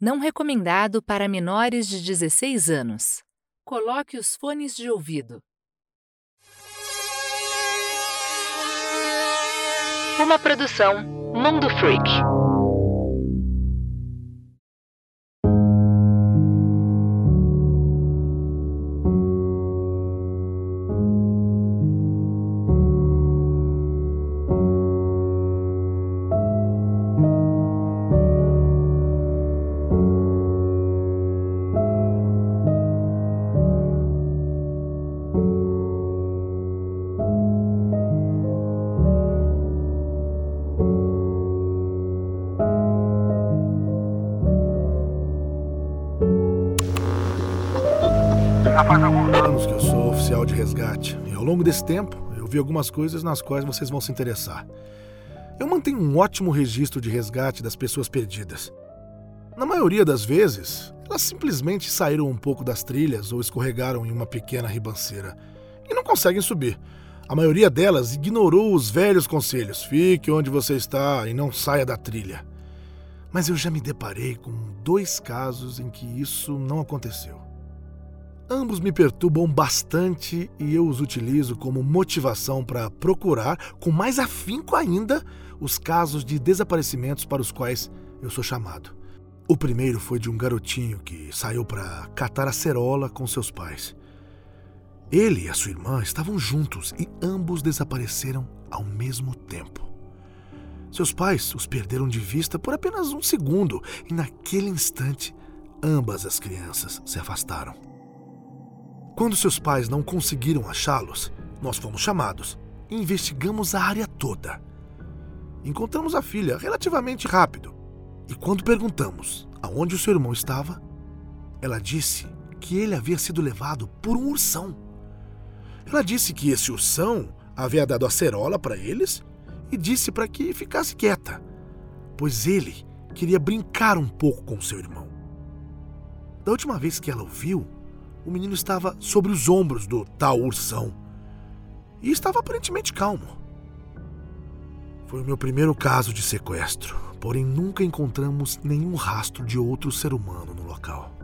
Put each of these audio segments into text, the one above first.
Não recomendado para menores de 16 anos. Coloque os fones de ouvido. Uma produção Mundo Freak. Faz alguns anos que eu sou oficial de resgate e ao longo desse tempo eu vi algumas coisas nas quais vocês vão se interessar. Eu mantenho um ótimo registro de resgate das pessoas perdidas. Na maioria das vezes, elas simplesmente saíram um pouco das trilhas ou escorregaram em uma pequena ribanceira e não conseguem subir. A maioria delas ignorou os velhos conselhos: fique onde você está e não saia da trilha. Mas eu já me deparei com dois casos em que isso não aconteceu. Ambos me perturbam bastante e eu os utilizo como motivação para procurar, com mais afinco ainda, os casos de desaparecimentos para os quais eu sou chamado. O primeiro foi de um garotinho que saiu para catar acerola com seus pais. Ele e a sua irmã estavam juntos e ambos desapareceram ao mesmo tempo. Seus pais os perderam de vista por apenas um segundo e, naquele instante, ambas as crianças se afastaram. Quando seus pais não conseguiram achá-los, nós fomos chamados e investigamos a área toda. Encontramos a filha relativamente rápido e, quando perguntamos aonde o seu irmão estava, ela disse que ele havia sido levado por um ursão. Ela disse que esse ursão havia dado acerola para eles e disse para que ficasse quieta, pois ele queria brincar um pouco com seu irmão. Da última vez que ela ouviu, o menino estava sobre os ombros do tal ursão e estava aparentemente calmo. Foi o meu primeiro caso de sequestro, porém nunca encontramos nenhum rastro de outro ser humano no local.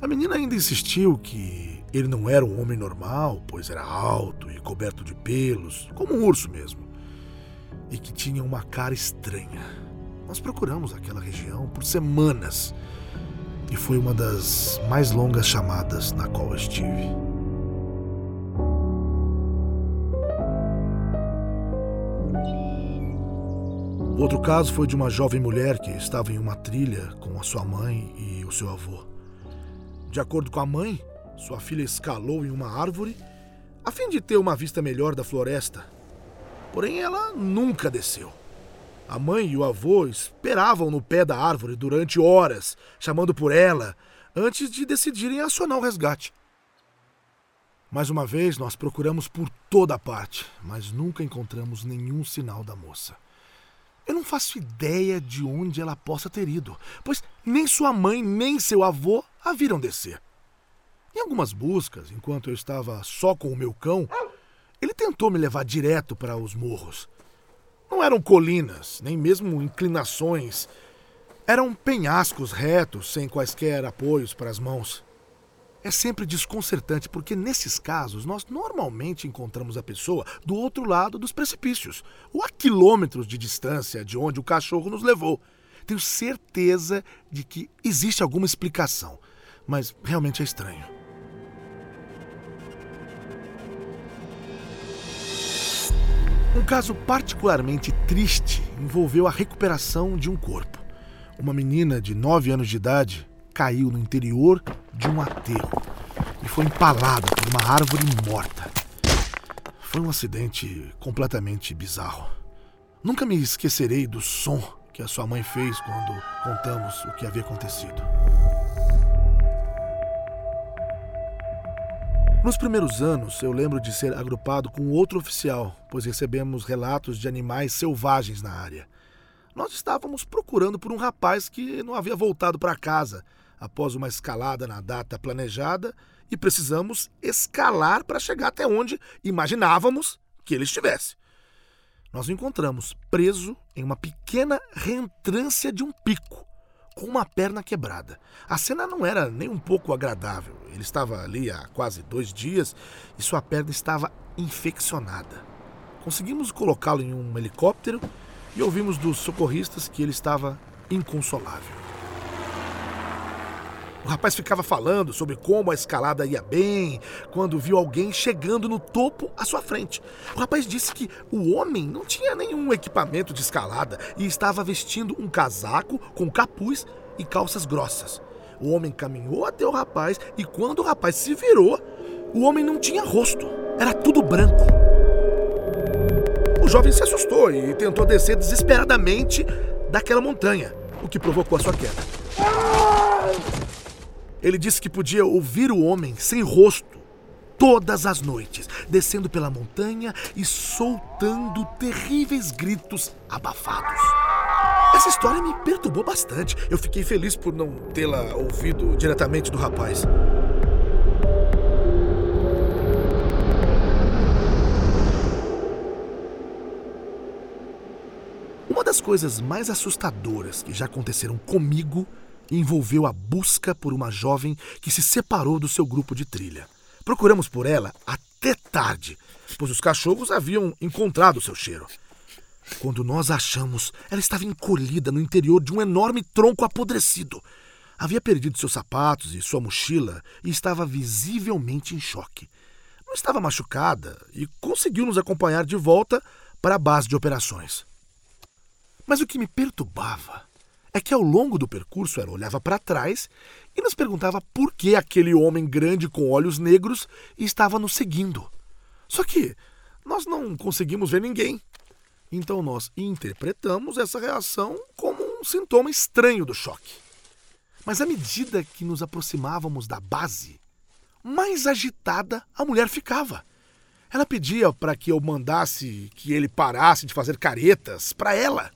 A menina ainda insistiu que ele não era um homem normal, pois era alto e coberto de pelos, como um urso mesmo, e que tinha uma cara estranha. Nós procuramos aquela região por semanas e foi uma das mais longas chamadas na qual estive. O outro caso foi de uma jovem mulher que estava em uma trilha com a sua mãe e o seu avô. De acordo com a mãe, sua filha escalou em uma árvore a fim de ter uma vista melhor da floresta. Porém, ela nunca desceu. A mãe e o avô esperavam no pé da árvore durante horas, chamando por ela, antes de decidirem acionar o resgate. Mais uma vez, nós procuramos por toda parte, mas nunca encontramos nenhum sinal da moça. Eu não faço ideia de onde ela possa ter ido, pois nem sua mãe nem seu avô a viram descer. Em algumas buscas, enquanto eu estava só com o meu cão, ele tentou me levar direto para os morros. Não eram colinas, nem mesmo inclinações. Eram penhascos retos, sem quaisquer apoios para as mãos. É sempre desconcertante porque, nesses casos, nós normalmente encontramos a pessoa do outro lado dos precipícios, ou a quilômetros de distância de onde o cachorro nos levou. Tenho certeza de que existe alguma explicação, mas realmente é estranho. Um caso particularmente triste envolveu a recuperação de um corpo. Uma menina de 9 anos de idade caiu no interior de um aterro e foi empalada por uma árvore morta. Foi um acidente completamente bizarro. Nunca me esquecerei do som que a sua mãe fez quando contamos o que havia acontecido. Nos primeiros anos, eu lembro de ser agrupado com outro oficial, pois recebemos relatos de animais selvagens na área. Nós estávamos procurando por um rapaz que não havia voltado para casa após uma escalada na data planejada e precisamos escalar para chegar até onde imaginávamos que ele estivesse. Nós o encontramos preso em uma pequena reentrância de um pico, com uma perna quebrada. A cena não era nem um pouco agradável. Ele estava ali há quase dois dias e sua perna estava infeccionada. Conseguimos colocá-lo em um helicóptero e ouvimos dos socorristas que ele estava inconsolável. O rapaz ficava falando sobre como a escalada ia bem quando viu alguém chegando no topo à sua frente. O rapaz disse que o homem não tinha nenhum equipamento de escalada e estava vestindo um casaco com capuz e calças grossas. O homem caminhou até o rapaz e quando o rapaz se virou, o homem não tinha rosto, era tudo branco. O jovem se assustou e tentou descer desesperadamente daquela montanha, o que provocou a sua queda. Ele disse que podia ouvir o homem sem rosto todas as noites, descendo pela montanha e soltando terríveis gritos abafados. Essa história me perturbou bastante. Eu fiquei feliz por não tê-la ouvido diretamente do rapaz. Uma das coisas mais assustadoras que já aconteceram comigo envolveu a busca por uma jovem que se separou do seu grupo de trilha. Procuramos por ela até tarde, pois os cachorros haviam encontrado seu cheiro. Quando nós a achamos, ela estava encolhida no interior de um enorme tronco apodrecido. Havia perdido seus sapatos e sua mochila e estava visivelmente em choque. Não estava machucada e conseguiu nos acompanhar de volta para a base de operações. Mas o que me perturbava é que ao longo do percurso ela olhava para trás e nos perguntava por que aquele homem grande com olhos negros estava nos seguindo. Só que nós não conseguimos ver ninguém. Então nós interpretamos essa reação como um sintoma estranho do choque. Mas à medida que nos aproximávamos da base, mais agitada a mulher ficava. Ela pedia para que eu mandasse que ele parasse de fazer caretas para ela.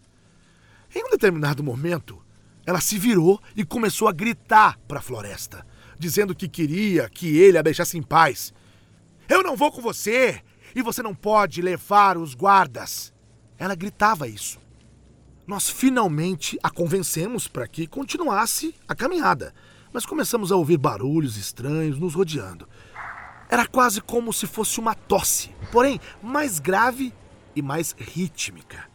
Em um determinado momento, ela se virou e começou a gritar para a floresta, dizendo que queria que ele a deixasse em paz. Eu não vou com você e você não pode levar os guardas. Ela gritava isso. Nós finalmente a convencemos para que continuasse a caminhada, mas começamos a ouvir barulhos estranhos nos rodeando. Era quase como se fosse uma tosse, porém mais grave e mais rítmica.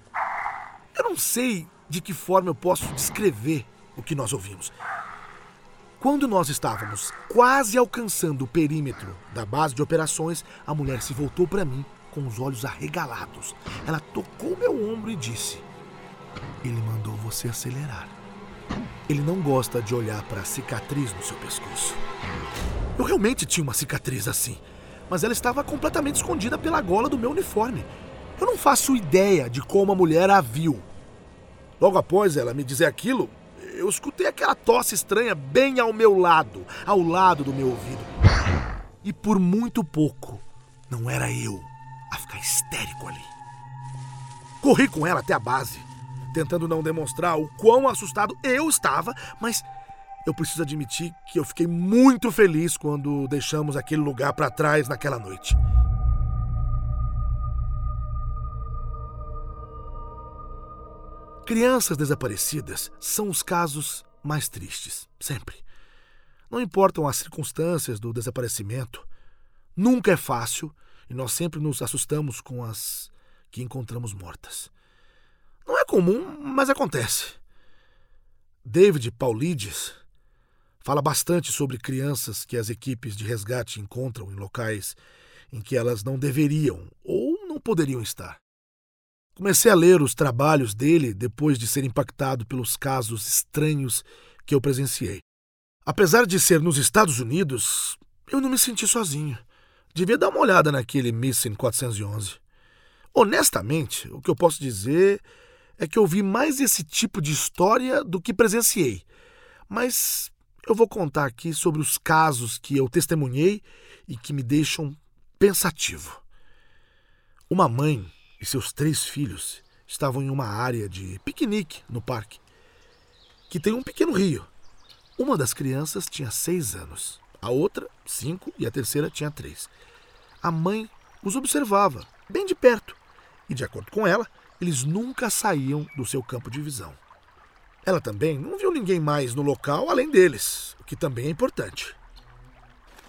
Eu não sei de que forma eu posso descrever o que nós ouvimos. Quando nós estávamos quase alcançando o perímetro da base de operações, a mulher se voltou para mim com os olhos arregalados. Ela tocou meu ombro e disse: Ele mandou você acelerar. Ele não gosta de olhar para a cicatriz no seu pescoço. Eu realmente tinha uma cicatriz assim, mas ela estava completamente escondida pela gola do meu uniforme. Eu não faço ideia de como a mulher a viu, Logo após ela me dizer aquilo, eu escutei aquela tosse estranha bem ao meu lado, ao lado do meu ouvido. E por muito pouco, não era eu a ficar histérico ali. Corri com ela até a base, tentando não demonstrar o quão assustado eu estava, mas eu preciso admitir que eu fiquei muito feliz quando deixamos aquele lugar para trás naquela noite. Crianças desaparecidas são os casos mais tristes, sempre. Não importam as circunstâncias do desaparecimento, nunca é fácil e nós sempre nos assustamos com as que encontramos mortas. Não é comum, mas acontece. David Paulides fala bastante sobre crianças que as equipes de resgate encontram em locais em que elas não deveriam ou não poderiam estar. Comecei a ler os trabalhos dele depois de ser impactado pelos casos estranhos que eu presenciei. Apesar de ser nos Estados Unidos, eu não me senti sozinho. Devia dar uma olhada naquele Missing 411. Honestamente, o que eu posso dizer é que eu vi mais esse tipo de história do que presenciei. Mas eu vou contar aqui sobre os casos que eu testemunhei e que me deixam pensativo. Uma mãe e seus três filhos estavam em uma área de piquenique no parque, que tem um pequeno rio. Uma das crianças tinha seis anos, a outra, cinco, e a terceira tinha três. A mãe os observava, bem de perto, e, de acordo com ela, eles nunca saíam do seu campo de visão. Ela também não viu ninguém mais no local além deles, o que também é importante.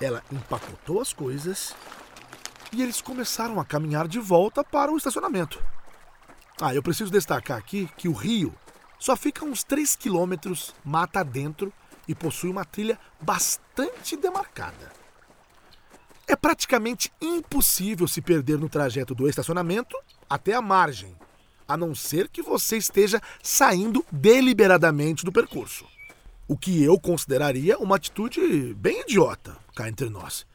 Ela empacotou as coisas e eles começaram a caminhar de volta para o estacionamento. Ah, eu preciso destacar aqui que o rio só fica uns 3 quilômetros mata dentro e possui uma trilha bastante demarcada. É praticamente impossível se perder no trajeto do estacionamento até a margem, a não ser que você esteja saindo deliberadamente do percurso. O que eu consideraria uma atitude bem idiota, cá entre nós.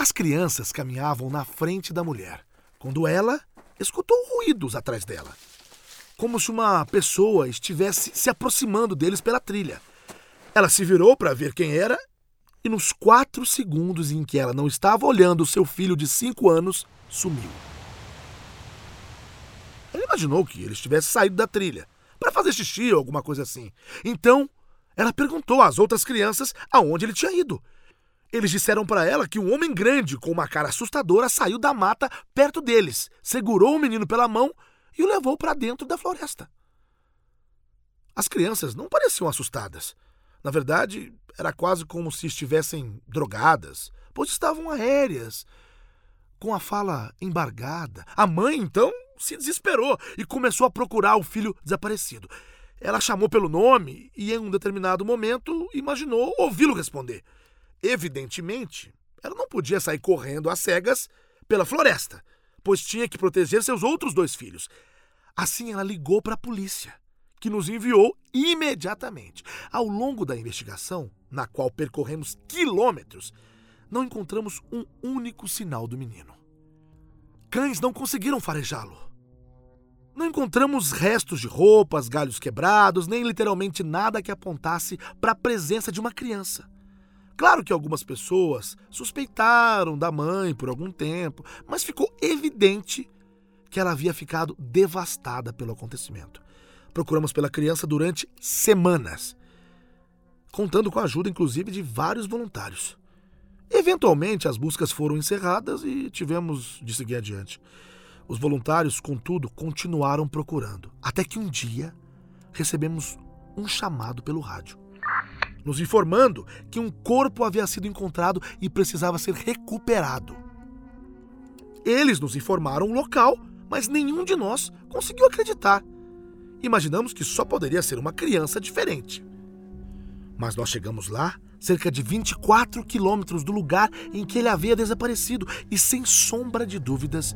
As crianças caminhavam na frente da mulher, quando ela escutou ruídos atrás dela, como se uma pessoa estivesse se aproximando deles pela trilha. Ela se virou para ver quem era e, nos quatro segundos em que ela não estava olhando seu filho de cinco anos, sumiu. Ela imaginou que ele estivesse saído da trilha para fazer xixi ou alguma coisa assim. Então, ela perguntou às outras crianças aonde ele tinha ido. Eles disseram para ela que um homem grande com uma cara assustadora saiu da mata perto deles, segurou o menino pela mão e o levou para dentro da floresta. As crianças não pareciam assustadas. Na verdade, era quase como se estivessem drogadas, pois estavam aéreas, com a fala embargada. A mãe, então, se desesperou e começou a procurar o filho desaparecido. Ela chamou pelo nome e, em um determinado momento, imaginou ouvi-lo responder. Evidentemente, ela não podia sair correndo às cegas pela floresta, pois tinha que proteger seus outros dois filhos. Assim, ela ligou para a polícia, que nos enviou imediatamente. Ao longo da investigação, na qual percorremos quilômetros, não encontramos um único sinal do menino. Cães não conseguiram farejá-lo. Não encontramos restos de roupas, galhos quebrados, nem literalmente nada que apontasse para a presença de uma criança. Claro que algumas pessoas suspeitaram da mãe por algum tempo, mas ficou evidente que ela havia ficado devastada pelo acontecimento. Procuramos pela criança durante semanas, contando com a ajuda, inclusive, de vários voluntários. Eventualmente, as buscas foram encerradas e tivemos de seguir adiante. Os voluntários, contudo, continuaram procurando, até que um dia recebemos um chamado pelo rádio nos informando que um corpo havia sido encontrado e precisava ser recuperado. Eles nos informaram o local, mas nenhum de nós conseguiu acreditar. Imaginamos que só poderia ser uma criança diferente. Mas nós chegamos lá, cerca de 24 quilômetros do lugar em que ele havia desaparecido, e sem sombra de dúvidas,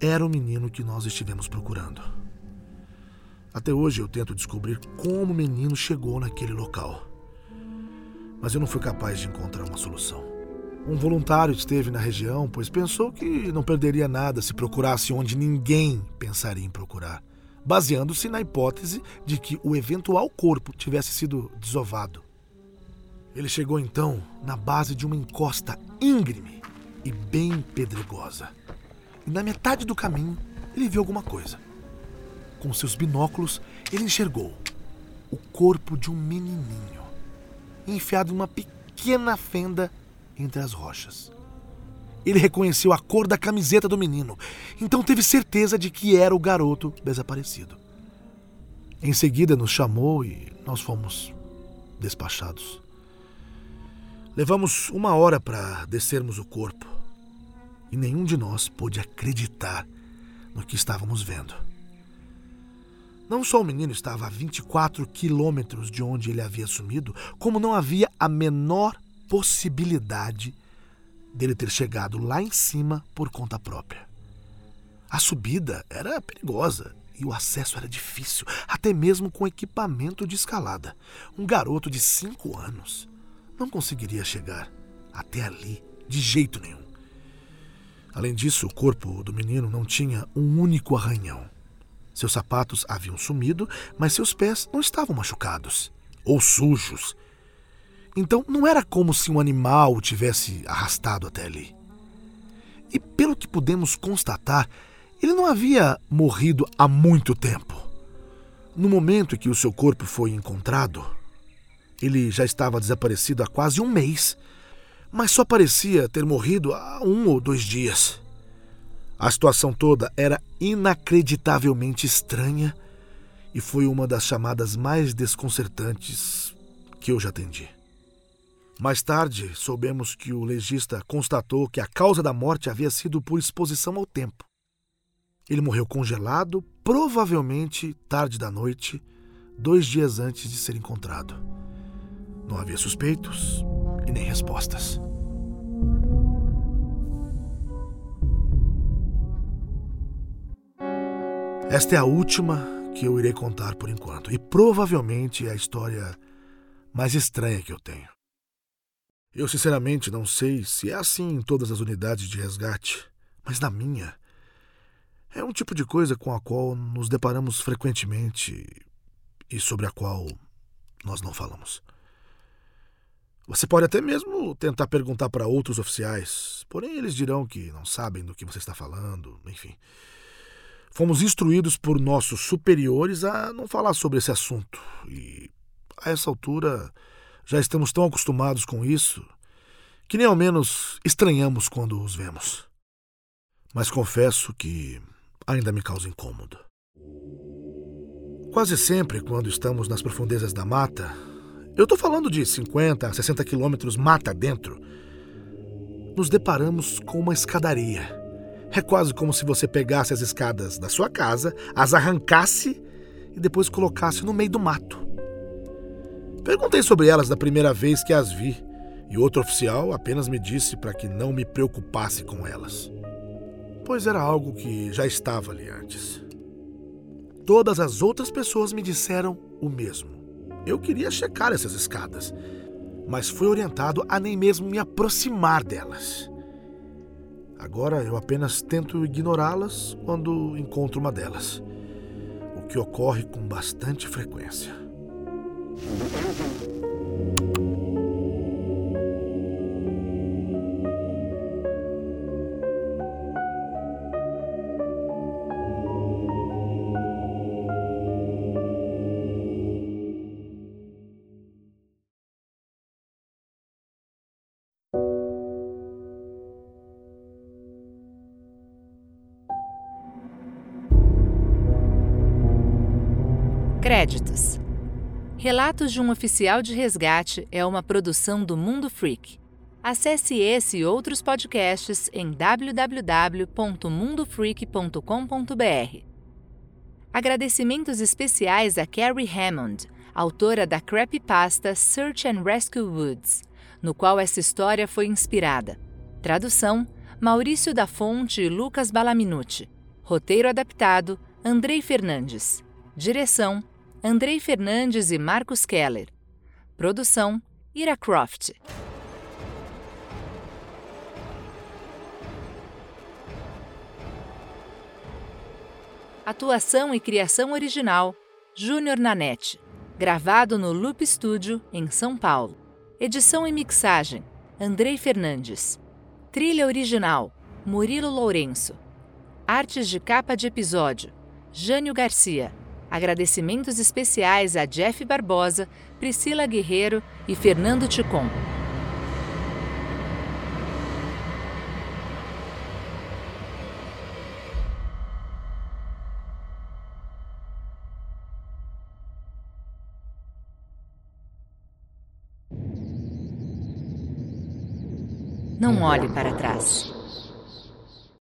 era o menino que nós estivemos procurando. Até hoje eu tento descobrir como o menino chegou naquele local mas eu não fui capaz de encontrar uma solução. Um voluntário esteve na região, pois pensou que não perderia nada se procurasse onde ninguém pensaria em procurar, baseando-se na hipótese de que o eventual corpo tivesse sido desovado. Ele chegou então na base de uma encosta íngreme e bem pedregosa. E na metade do caminho, ele viu alguma coisa. Com seus binóculos, ele enxergou o corpo de um menininho enfiado em uma pequena fenda entre as rochas. Ele reconheceu a cor da camiseta do menino, então teve certeza de que era o garoto desaparecido. Em seguida nos chamou e nós fomos despachados. Levamos uma hora para descermos o corpo e nenhum de nós pôde acreditar no que estávamos vendo. Não só o menino estava a 24 quilômetros de onde ele havia sumido, como não havia a menor possibilidade dele ter chegado lá em cima por conta própria. A subida era perigosa e o acesso era difícil, até mesmo com equipamento de escalada. Um garoto de cinco anos não conseguiria chegar até ali de jeito nenhum. Além disso, o corpo do menino não tinha um único arranhão. Seus sapatos haviam sumido, mas seus pés não estavam machucados ou sujos. Então não era como se um animal o tivesse arrastado até ali. E pelo que pudemos constatar, ele não havia morrido há muito tempo. No momento em que o seu corpo foi encontrado, ele já estava desaparecido há quase um mês, mas só parecia ter morrido há um ou dois dias. A situação toda era inacreditavelmente estranha e foi uma das chamadas mais desconcertantes que eu já atendi. Mais tarde, soubemos que o legista constatou que a causa da morte havia sido por exposição ao tempo. Ele morreu congelado, provavelmente tarde da noite, dois dias antes de ser encontrado. Não havia suspeitos e nem respostas. Esta é a última que eu irei contar por enquanto, e provavelmente é a história mais estranha que eu tenho. Eu sinceramente não sei se é assim em todas as unidades de resgate, mas na minha é um tipo de coisa com a qual nos deparamos frequentemente e sobre a qual nós não falamos. Você pode até mesmo tentar perguntar para outros oficiais, porém eles dirão que não sabem do que você está falando, enfim. Fomos instruídos por nossos superiores a não falar sobre esse assunto e, a essa altura, já estamos tão acostumados com isso que nem ao menos estranhamos quando os vemos. Mas confesso que ainda me causa incômodo. Quase sempre, quando estamos nas profundezas da mata, eu estou falando de 50 a 60 quilômetros mata dentro, nos deparamos com uma escadaria é quase como se você pegasse as escadas da sua casa, as arrancasse e depois colocasse no meio do mato. Perguntei sobre elas da primeira vez que as vi, e outro oficial apenas me disse para que não me preocupasse com elas, pois era algo que já estava ali antes. Todas as outras pessoas me disseram o mesmo. Eu queria checar essas escadas, mas fui orientado a nem mesmo me aproximar delas. Agora eu apenas tento ignorá-las quando encontro uma delas, o que ocorre com bastante frequência. Créditos. Relatos de um Oficial de Resgate é uma produção do Mundo Freak. Acesse esse e outros podcasts em www.mundofreak.com.br. Agradecimentos especiais a Carrie Hammond, autora da creepypasta Search and Rescue Woods, no qual essa história foi inspirada. Tradução: Maurício da Fonte e Lucas Balaminuti. Roteiro adaptado: Andrei Fernandes. Direção: Andrei Fernandes e Marcos Keller. Produção: Ira Croft. Atuação e criação original: Júnior Nanete. Gravado no Loop Studio, em São Paulo. Edição e mixagem: Andrei Fernandes. Trilha original: Murilo Lourenço. Artes de capa de episódio: Jânio Garcia. Agradecimentos especiais a Jeff Barbosa, Priscila Guerreiro e Fernando Ticon. Não olhe para trás.